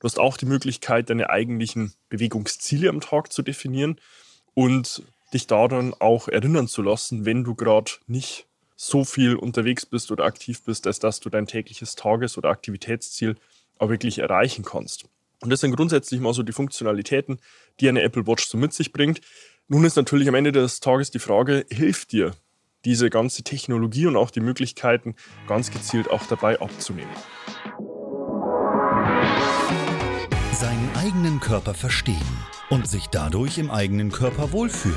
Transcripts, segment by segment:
Du hast auch die Möglichkeit, deine eigentlichen Bewegungsziele am Tag zu definieren und dich daran auch erinnern zu lassen, wenn du gerade nicht so viel unterwegs bist oder aktiv bist, als dass du dein tägliches Tages- oder Aktivitätsziel auch wirklich erreichen kannst. Und das sind grundsätzlich mal so die Funktionalitäten, die eine Apple Watch so mit sich bringt. Nun ist natürlich am Ende des Tages die Frage, hilft dir diese ganze Technologie und auch die Möglichkeiten ganz gezielt auch dabei abzunehmen? Seinen eigenen Körper verstehen und sich dadurch im eigenen Körper wohlfühlen.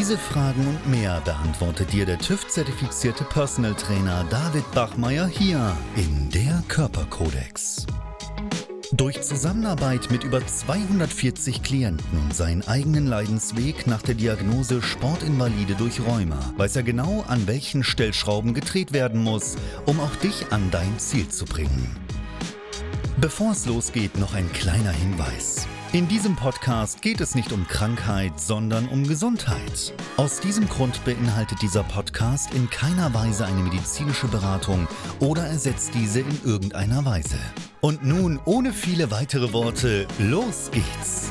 Diese Fragen und mehr beantwortet dir der TÜV-zertifizierte Personal Trainer David Bachmeier hier in der Körperkodex. Durch Zusammenarbeit mit über 240 Klienten und seinen eigenen Leidensweg nach der Diagnose Sportinvalide durch Rheuma weiß er genau, an welchen Stellschrauben gedreht werden muss, um auch dich an dein Ziel zu bringen. Bevor es losgeht, noch ein kleiner Hinweis. In diesem Podcast geht es nicht um Krankheit, sondern um Gesundheit. Aus diesem Grund beinhaltet dieser Podcast in keiner Weise eine medizinische Beratung oder ersetzt diese in irgendeiner Weise. Und nun, ohne viele weitere Worte, los geht's!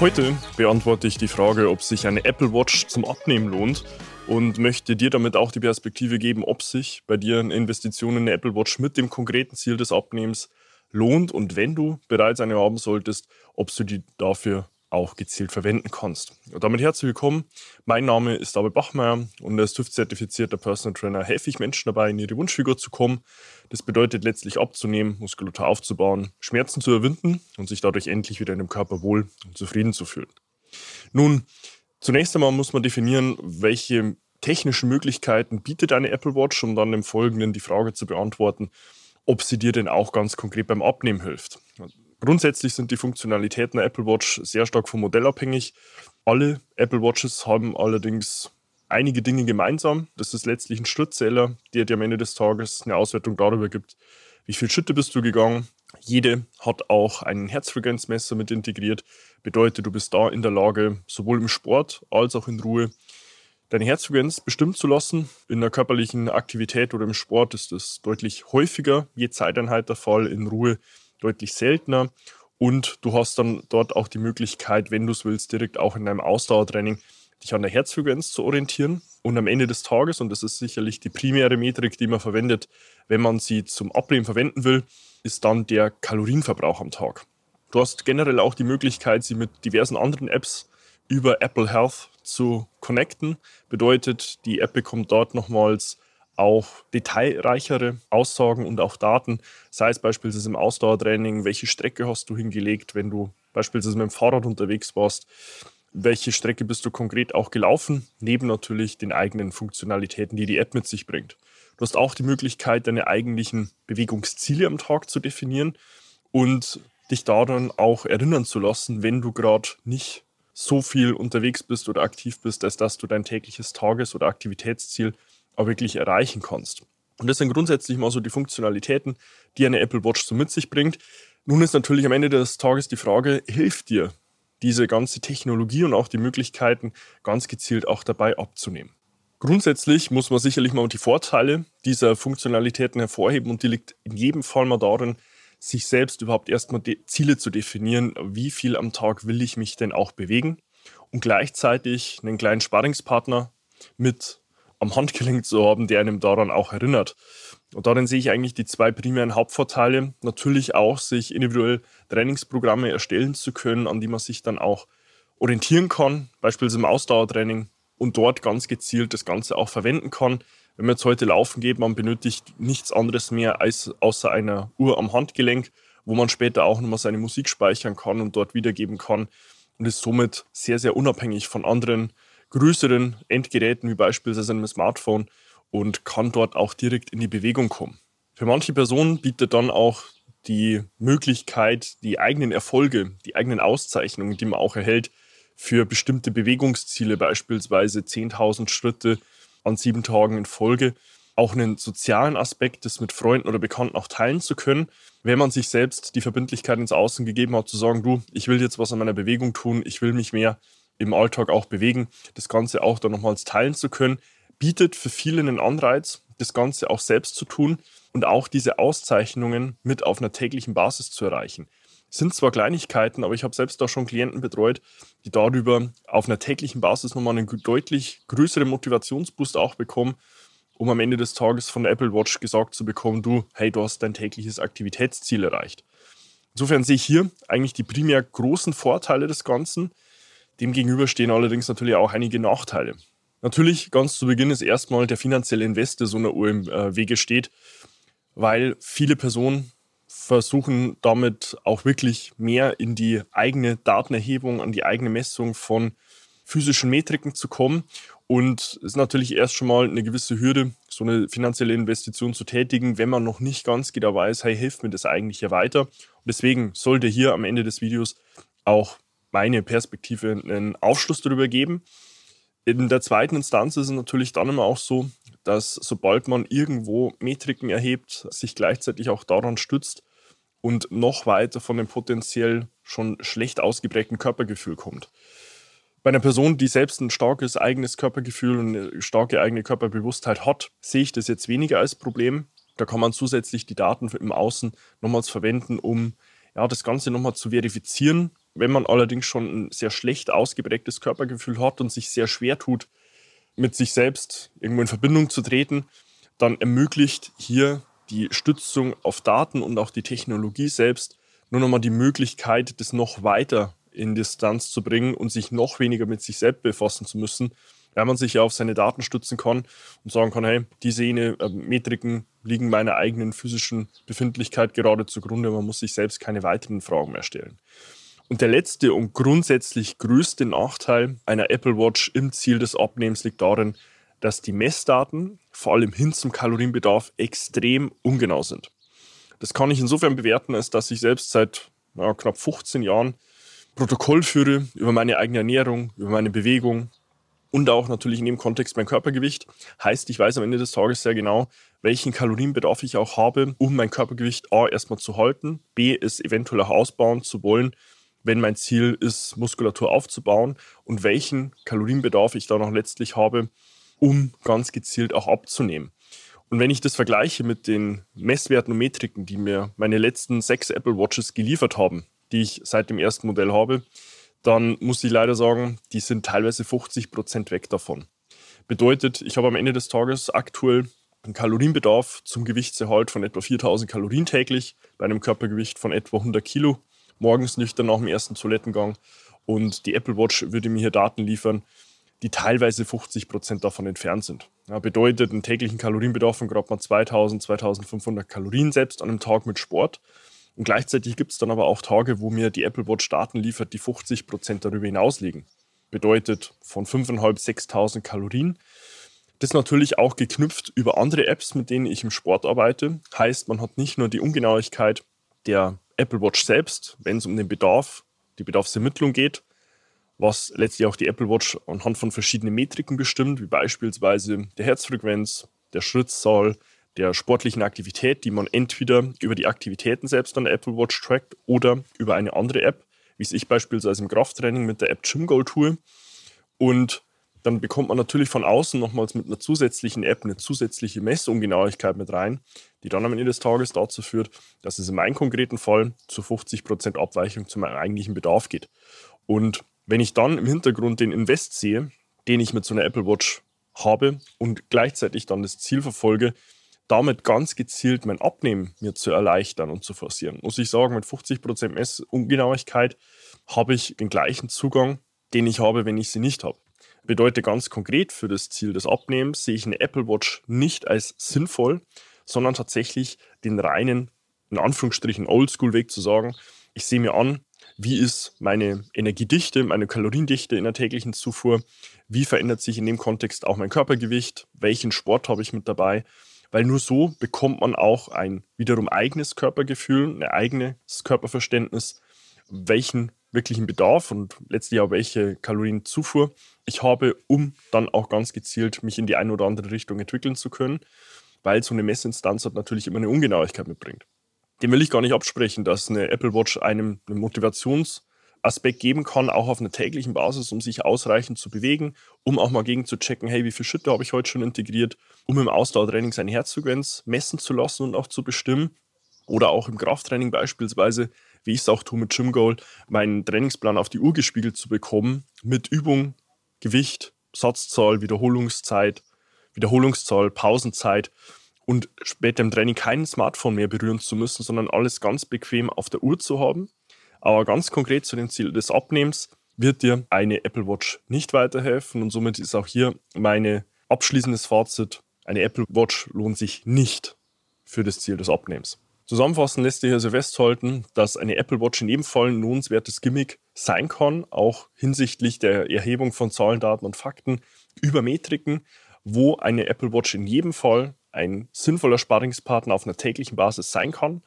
Heute beantworte ich die Frage, ob sich eine Apple Watch zum Abnehmen lohnt und möchte dir damit auch die Perspektive geben, ob sich bei dir eine Investition in eine Apple Watch mit dem konkreten Ziel des Abnehmens lohnt und wenn du bereits eine haben solltest, ob du die dafür auch gezielt verwenden kannst. Und damit herzlich willkommen. Mein Name ist David Bachmeier und als TÜV-zertifizierter Personal Trainer helfe ich Menschen dabei, in ihre Wunschfigur zu kommen. Das bedeutet letztlich abzunehmen, Muskulatur aufzubauen, Schmerzen zu überwinden und sich dadurch endlich wieder in dem Körper wohl und zufrieden zu fühlen. Nun, Zunächst einmal muss man definieren, welche technischen Möglichkeiten bietet eine Apple Watch, um dann im Folgenden die Frage zu beantworten, ob sie dir denn auch ganz konkret beim Abnehmen hilft. Grundsätzlich sind die Funktionalitäten der Apple Watch sehr stark vom Modell abhängig. Alle Apple Watches haben allerdings einige Dinge gemeinsam. Das ist letztlich ein Schrittzähler, der dir am Ende des Tages eine Auswertung darüber gibt, wie viel Schritte bist du gegangen, jede hat auch einen Herzfrequenzmesser mit integriert. Bedeutet, du bist da in der Lage, sowohl im Sport als auch in Ruhe deine Herzfrequenz bestimmen zu lassen. In der körperlichen Aktivität oder im Sport ist das deutlich häufiger, je Zeiteinheit der Fall, in Ruhe deutlich seltener. Und du hast dann dort auch die Möglichkeit, wenn du es willst, direkt auch in deinem Ausdauertraining dich an der Herzfrequenz zu orientieren. Und am Ende des Tages, und das ist sicherlich die primäre Metrik, die man verwendet, wenn man sie zum Abnehmen verwenden will, ist dann der Kalorienverbrauch am Tag. Du hast generell auch die Möglichkeit, sie mit diversen anderen Apps über Apple Health zu connecten. Bedeutet, die App bekommt dort nochmals auch detailreichere Aussagen und auch Daten, sei es beispielsweise im Ausdauertraining, welche Strecke hast du hingelegt, wenn du beispielsweise mit dem Fahrrad unterwegs warst, welche Strecke bist du konkret auch gelaufen, neben natürlich den eigenen Funktionalitäten, die die App mit sich bringt. Du hast auch die Möglichkeit, deine eigentlichen Bewegungsziele am Tag zu definieren und dich daran auch erinnern zu lassen, wenn du gerade nicht so viel unterwegs bist oder aktiv bist, als dass du dein tägliches Tages- oder Aktivitätsziel auch wirklich erreichen kannst. Und das sind grundsätzlich mal so die Funktionalitäten, die eine Apple Watch so mit sich bringt. Nun ist natürlich am Ende des Tages die Frage, hilft dir diese ganze Technologie und auch die Möglichkeiten ganz gezielt auch dabei abzunehmen? Grundsätzlich muss man sicherlich mal die Vorteile dieser Funktionalitäten hervorheben und die liegt in jedem Fall mal darin, sich selbst überhaupt erstmal Ziele zu definieren, wie viel am Tag will ich mich denn auch bewegen und gleichzeitig einen kleinen Sparringspartner mit am Handgelenk zu haben, der einem daran auch erinnert. Und darin sehe ich eigentlich die zwei primären Hauptvorteile. Natürlich auch, sich individuell Trainingsprogramme erstellen zu können, an die man sich dann auch orientieren kann, beispielsweise im Ausdauertraining und dort ganz gezielt das Ganze auch verwenden kann. Wenn man jetzt heute laufen geht, man benötigt nichts anderes mehr als außer einer Uhr am Handgelenk, wo man später auch nochmal seine Musik speichern kann und dort wiedergeben kann und ist somit sehr, sehr unabhängig von anderen größeren Endgeräten wie beispielsweise einem Smartphone und kann dort auch direkt in die Bewegung kommen. Für manche Personen bietet dann auch die Möglichkeit, die eigenen Erfolge, die eigenen Auszeichnungen, die man auch erhält, für bestimmte Bewegungsziele, beispielsweise 10.000 Schritte an sieben Tagen in Folge, auch einen sozialen Aspekt, das mit Freunden oder Bekannten auch teilen zu können, wenn man sich selbst die Verbindlichkeit ins Außen gegeben hat, zu sagen, du, ich will jetzt was an meiner Bewegung tun, ich will mich mehr im Alltag auch bewegen, das Ganze auch dann nochmals teilen zu können, bietet für viele einen Anreiz, das Ganze auch selbst zu tun und auch diese Auszeichnungen mit auf einer täglichen Basis zu erreichen. Sind zwar Kleinigkeiten, aber ich habe selbst auch schon Klienten betreut, die darüber auf einer täglichen Basis nochmal einen deutlich größeren Motivationsboost auch bekommen, um am Ende des Tages von der Apple Watch gesagt zu bekommen, du, hey, du hast dein tägliches Aktivitätsziel erreicht. Insofern sehe ich hier eigentlich die primär großen Vorteile des Ganzen. Demgegenüber stehen allerdings natürlich auch einige Nachteile. Natürlich, ganz zu Beginn ist erstmal der finanzielle Invest, der so einer Uhr im äh, Wege steht, weil viele Personen versuchen damit auch wirklich mehr in die eigene Datenerhebung, an die eigene Messung von physischen Metriken zu kommen. Und es ist natürlich erst schon mal eine gewisse Hürde, so eine finanzielle Investition zu tätigen, wenn man noch nicht ganz genau weiß, hey, hilft mir das eigentlich hier weiter? Und deswegen sollte hier am Ende des Videos auch meine Perspektive einen Aufschluss darüber geben. In der zweiten Instanz ist es natürlich dann immer auch so, dass sobald man irgendwo Metriken erhebt, sich gleichzeitig auch daran stützt, und noch weiter von dem potenziell schon schlecht ausgeprägten Körpergefühl kommt. Bei einer Person, die selbst ein starkes eigenes Körpergefühl und eine starke eigene Körperbewusstheit hat, sehe ich das jetzt weniger als Problem. Da kann man zusätzlich die Daten im Außen nochmals verwenden, um ja, das Ganze nochmal zu verifizieren. Wenn man allerdings schon ein sehr schlecht ausgeprägtes Körpergefühl hat und sich sehr schwer tut, mit sich selbst irgendwo in Verbindung zu treten, dann ermöglicht hier die Stützung auf Daten und auch die Technologie selbst nur nochmal die Möglichkeit, das noch weiter in Distanz zu bringen und sich noch weniger mit sich selbst befassen zu müssen, weil man sich ja auf seine Daten stützen kann und sagen kann, hey, diese äh, Metriken liegen meiner eigenen physischen Befindlichkeit gerade zugrunde, man muss sich selbst keine weiteren Fragen mehr stellen. Und der letzte und grundsätzlich größte Nachteil einer Apple Watch im Ziel des Abnehmens liegt darin, dass die Messdaten, vor allem hin zum Kalorienbedarf, extrem ungenau sind. Das kann ich insofern bewerten, als dass ich selbst seit ja, knapp 15 Jahren Protokoll führe über meine eigene Ernährung, über meine Bewegung und auch natürlich in dem Kontext mein Körpergewicht. Heißt, ich weiß am Ende des Tages sehr genau, welchen Kalorienbedarf ich auch habe, um mein Körpergewicht A erstmal zu halten, B es eventuell auch ausbauen zu wollen, wenn mein Ziel ist, Muskulatur aufzubauen und welchen Kalorienbedarf ich da noch letztlich habe, um ganz gezielt auch abzunehmen. Und wenn ich das vergleiche mit den Messwerten und Metriken, die mir meine letzten sechs Apple Watches geliefert haben, die ich seit dem ersten Modell habe, dann muss ich leider sagen, die sind teilweise 50 Prozent weg davon. Bedeutet, ich habe am Ende des Tages aktuell einen Kalorienbedarf zum Gewichtserhalt von etwa 4000 Kalorien täglich, bei einem Körpergewicht von etwa 100 Kilo, morgens nüchtern nach dem ersten Toilettengang. Und die Apple Watch würde mir hier Daten liefern, die teilweise 50 Prozent davon entfernt sind. Ja, bedeutet einen täglichen Kalorienbedarf von gerade mal 2000, 2500 Kalorien selbst an einem Tag mit Sport. Und gleichzeitig gibt es dann aber auch Tage, wo mir die Apple Watch Daten liefert, die 50 Prozent darüber hinaus liegen. Bedeutet von 5.500, 6.000 Kalorien. Das natürlich auch geknüpft über andere Apps, mit denen ich im Sport arbeite. Heißt, man hat nicht nur die Ungenauigkeit der Apple Watch selbst, wenn es um den Bedarf, die Bedarfsermittlung geht, was letztlich auch die Apple Watch anhand von verschiedenen Metriken bestimmt, wie beispielsweise der Herzfrequenz, der Schrittzahl, der sportlichen Aktivität, die man entweder über die Aktivitäten selbst an der Apple Watch trackt oder über eine andere App, wie es ich beispielsweise im Krafttraining mit der App Gym Goal tue. Und dann bekommt man natürlich von außen nochmals mit einer zusätzlichen App eine zusätzliche Messungenauigkeit mit rein, die dann am Ende des Tages dazu führt, dass es in meinem konkreten Fall zu 50% Abweichung zu meinem eigentlichen Bedarf geht. Und wenn ich dann im Hintergrund den Invest sehe, den ich mit so einer Apple Watch habe und gleichzeitig dann das Ziel verfolge, damit ganz gezielt mein Abnehmen mir zu erleichtern und zu forcieren, muss ich sagen, mit 50% Messungenauigkeit habe ich den gleichen Zugang, den ich habe, wenn ich sie nicht habe. Bedeutet ganz konkret für das Ziel des Abnehmens sehe ich eine Apple Watch nicht als sinnvoll, sondern tatsächlich den reinen, in Anführungsstrichen, Oldschool-Weg zu sagen, ich sehe mir an, wie ist meine Energiedichte, meine Kaloriendichte in der täglichen Zufuhr, wie verändert sich in dem Kontext auch mein Körpergewicht, welchen Sport habe ich mit dabei weil nur so bekommt man auch ein wiederum eigenes Körpergefühl, ein eigenes Körperverständnis, welchen wirklichen Bedarf und letztlich auch welche Kalorienzufuhr ich habe, um dann auch ganz gezielt mich in die eine oder andere Richtung entwickeln zu können, weil so eine Messinstanz hat natürlich immer eine Ungenauigkeit mitbringt. Dem will ich gar nicht absprechen, dass eine Apple Watch einem einen Motivationsaspekt geben kann, auch auf einer täglichen Basis, um sich ausreichend zu bewegen, um auch mal gegen zu checken, hey, wie viel Schritte habe ich heute schon integriert, um im Ausdauertraining seine Herzfrequenz messen zu lassen und auch zu bestimmen. Oder auch im Krafttraining beispielsweise, wie ich es auch tue mit Gym Goal, meinen Trainingsplan auf die Uhr gespiegelt zu bekommen, mit Übung, Gewicht, Satzzahl, Wiederholungszeit, Wiederholungszahl, Pausenzeit und später im Training kein Smartphone mehr berühren zu müssen, sondern alles ganz bequem auf der Uhr zu haben. Aber ganz konkret zu dem Ziel des Abnehmens wird dir eine Apple Watch nicht weiterhelfen und somit ist auch hier mein abschließendes Fazit, eine Apple Watch lohnt sich nicht für das Ziel des Abnehmens. Zusammenfassend lässt sich also festhalten, dass eine Apple Watch in jedem Fall ein lohnenswertes Gimmick sein kann, auch hinsichtlich der Erhebung von Zahlen, Daten und Fakten über Metriken, wo eine Apple Watch in jedem Fall ein sinnvoller Sparingspartner auf einer täglichen Basis sein kann.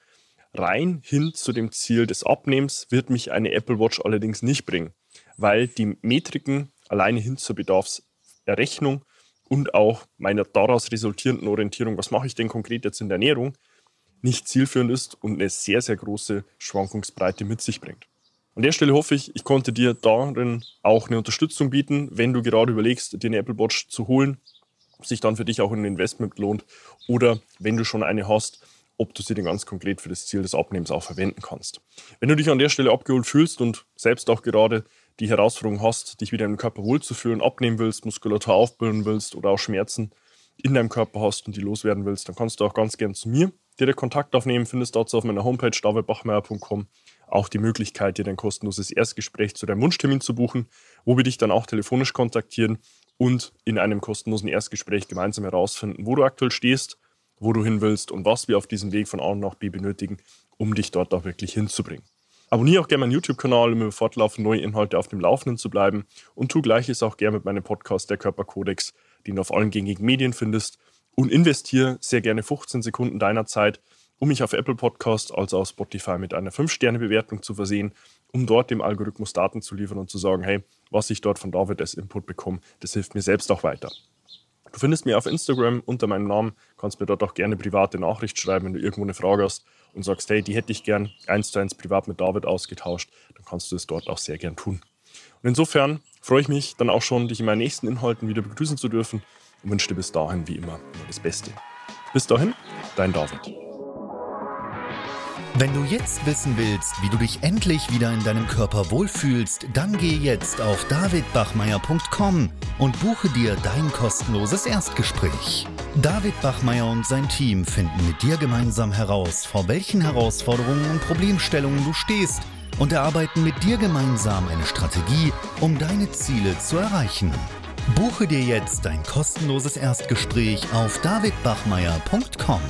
Rein hin zu dem Ziel des Abnehmens wird mich eine Apple Watch allerdings nicht bringen, weil die Metriken alleine hin zur Bedarfserrechnung und auch meiner daraus resultierenden Orientierung, was mache ich denn konkret jetzt in der Ernährung, nicht zielführend ist und eine sehr, sehr große Schwankungsbreite mit sich bringt. An der Stelle hoffe ich, ich konnte dir darin auch eine Unterstützung bieten, wenn du gerade überlegst, dir eine Apple Watch zu holen, ob sich dann für dich auch ein Investment lohnt oder wenn du schon eine hast, ob du sie dann ganz konkret für das Ziel des Abnehmens auch verwenden kannst. Wenn du dich an der Stelle abgeholt fühlst und selbst auch gerade die Herausforderung hast, dich wieder im Körper wohlzufühlen, abnehmen willst, Muskulatur aufbauen willst oder auch Schmerzen in deinem Körper hast und die loswerden willst, dann kannst du auch ganz gern zu mir direkt Kontakt aufnehmen, findest dazu auf meiner Homepage davidbachmeier.com auch die Möglichkeit, dir ein kostenloses Erstgespräch zu deinem Wunschtermin zu buchen, wo wir dich dann auch telefonisch kontaktieren und in einem kostenlosen Erstgespräch gemeinsam herausfinden, wo du aktuell stehst, wo du hin willst und was wir auf diesem Weg von A nach B benötigen, um dich dort auch wirklich hinzubringen. Abonniere auch gerne meinen YouTube-Kanal, um über fortlaufend neue Inhalte auf dem Laufenden zu bleiben. Und tu gleiches auch gerne mit meinem Podcast Der Körperkodex, den du auf allen gängigen Medien findest und investiere sehr gerne 15 Sekunden deiner Zeit, um mich auf Apple Podcast als auch Spotify mit einer 5-Sterne-Bewertung zu versehen, um dort dem Algorithmus Daten zu liefern und zu sagen, hey, was ich dort von David als Input bekomme, das hilft mir selbst auch weiter. Du findest mich auf Instagram unter meinem Namen, kannst mir dort auch gerne private Nachricht schreiben, wenn du irgendwo eine Frage hast und sagst, hey, die hätte ich gern eins zu eins privat mit David ausgetauscht, dann kannst du es dort auch sehr gern tun. Und insofern freue ich mich dann auch schon, dich in meinen nächsten Inhalten wieder begrüßen zu dürfen und wünsche dir bis dahin wie immer nur das Beste. Bis dahin, dein David. Wenn du jetzt wissen willst, wie du dich endlich wieder in deinem Körper wohlfühlst, dann geh jetzt auf davidbachmeier.com und buche dir dein kostenloses Erstgespräch. David Bachmeier und sein Team finden mit dir gemeinsam heraus, vor welchen Herausforderungen und Problemstellungen du stehst und erarbeiten mit dir gemeinsam eine Strategie, um deine Ziele zu erreichen. Buche dir jetzt dein kostenloses Erstgespräch auf davidbachmeier.com.